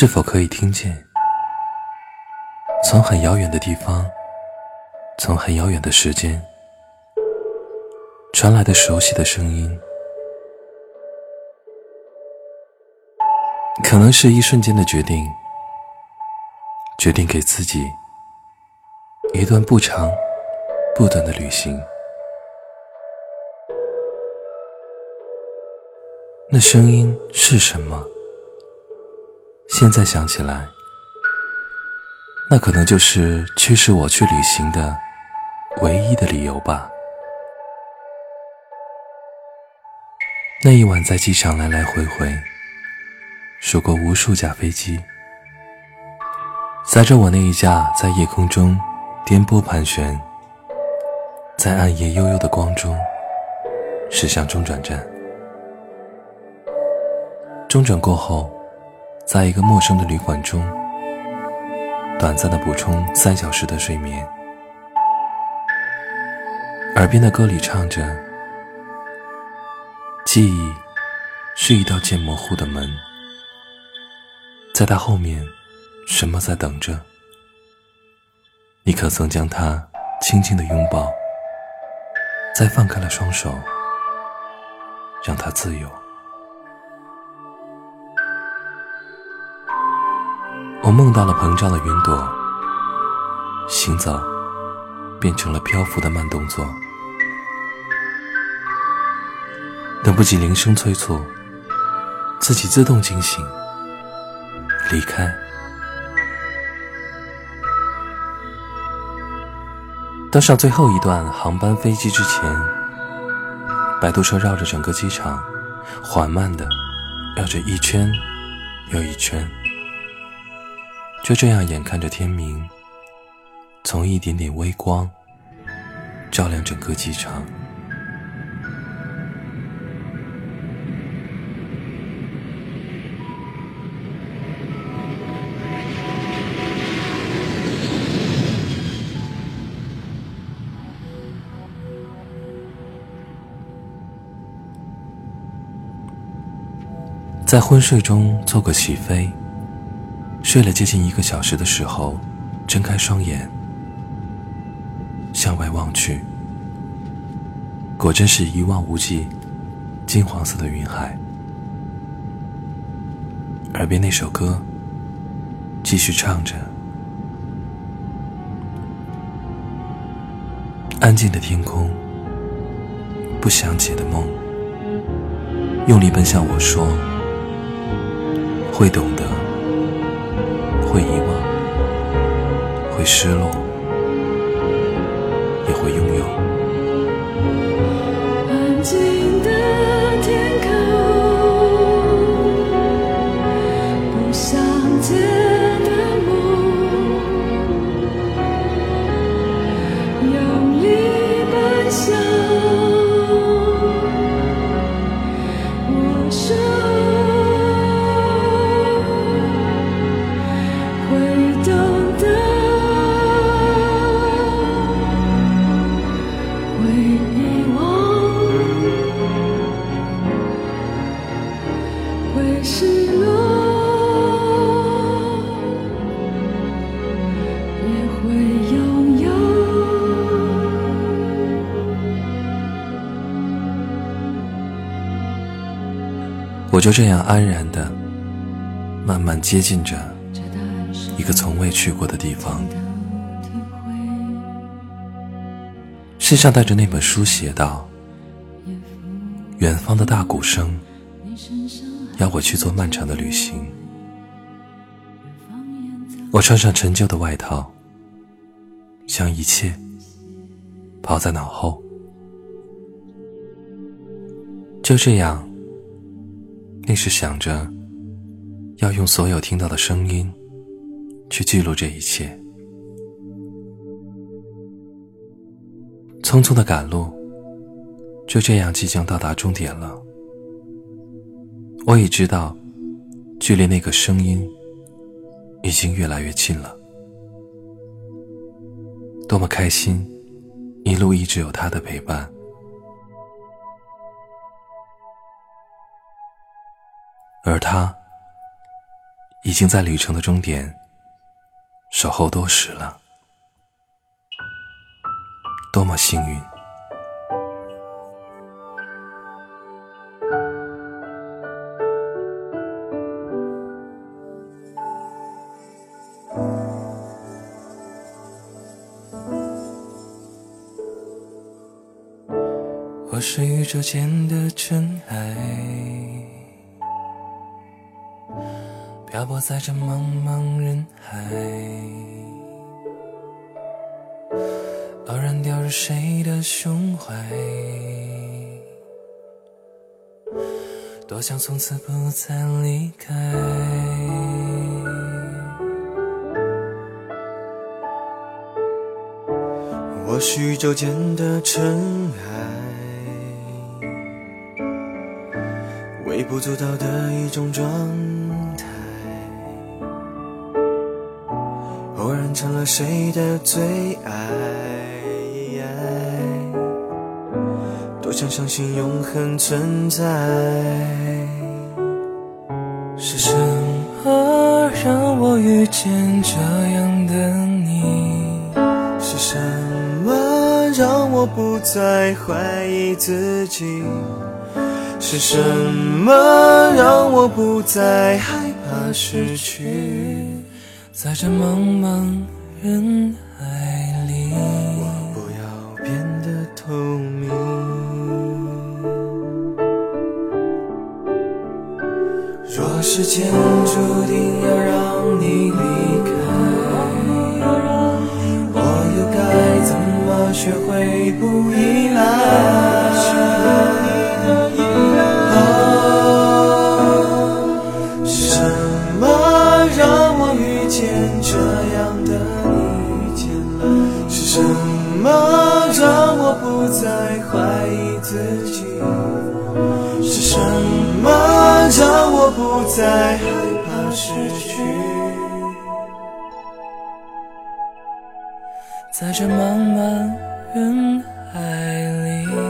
是否可以听见，从很遥远的地方，从很遥远的时间传来的熟悉的声音？可能是一瞬间的决定，决定给自己一段不长不短的旅行。那声音是什么？现在想起来，那可能就是驱使我去旅行的唯一的理由吧。那一晚在机场来来回回。数过无数架飞机，载着我那一架在夜空中颠簸盘旋，在暗夜悠悠的光中驶向中转站。中转过后，在一个陌生的旅馆中，短暂的补充三小时的睡眠。耳边的歌里唱着：“记忆是一道渐模糊的门。”在他后面，什么在等着？你可曾将他轻轻的拥抱，再放开了双手，让他自由？我梦到了膨胀的云朵，行走变成了漂浮的慢动作，等不及铃声催促，自己自动惊醒。离开。登上最后一段航班飞机之前，摆渡车绕着整个机场，缓慢的绕着一圈又一圈，就这样眼看着天明，从一点点微光照亮整个机场。在昏睡中做个起飞，睡了接近一个小时的时候，睁开双眼，向外望去，果真是一望无际，金黄色的云海。耳边那首歌继续唱着，安静的天空，不想起的梦，用力奔向我说。会懂的，失落，也会拥有。安静的天空，不想见的梦，用力奔向。我我就这样安然的，慢慢接近着一个从未去过的地方。身上带着那本书，写道：“远方的大鼓声，要我去做漫长的旅行。”我穿上陈旧的外套，将一切抛在脑后。就这样。那时想着，要用所有听到的声音，去记录这一切。匆匆的赶路，就这样即将到达终点了。我已知道，距离那个声音，已经越来越近了。多么开心，一路一直有他的陪伴。而他，已经在旅程的终点守候多时了，多么幸运！我是宇宙间的尘埃，漂泊在这茫茫人海，偶然掉入谁的胸怀，多想从此不再离开。我是宇宙间的尘埃。不足道的一种状态，偶然成了谁的最爱，多想相信永恒存在。是什么让我遇见这样的你？是什么让我不再怀疑自己？是什么让我不再害怕失去？在这茫茫人海里，我不要变得透明。若时间注定要让你愿这样的你遇见了，是什么让我不再怀疑自己？是什么让我不再害怕失去？在这茫茫人海里。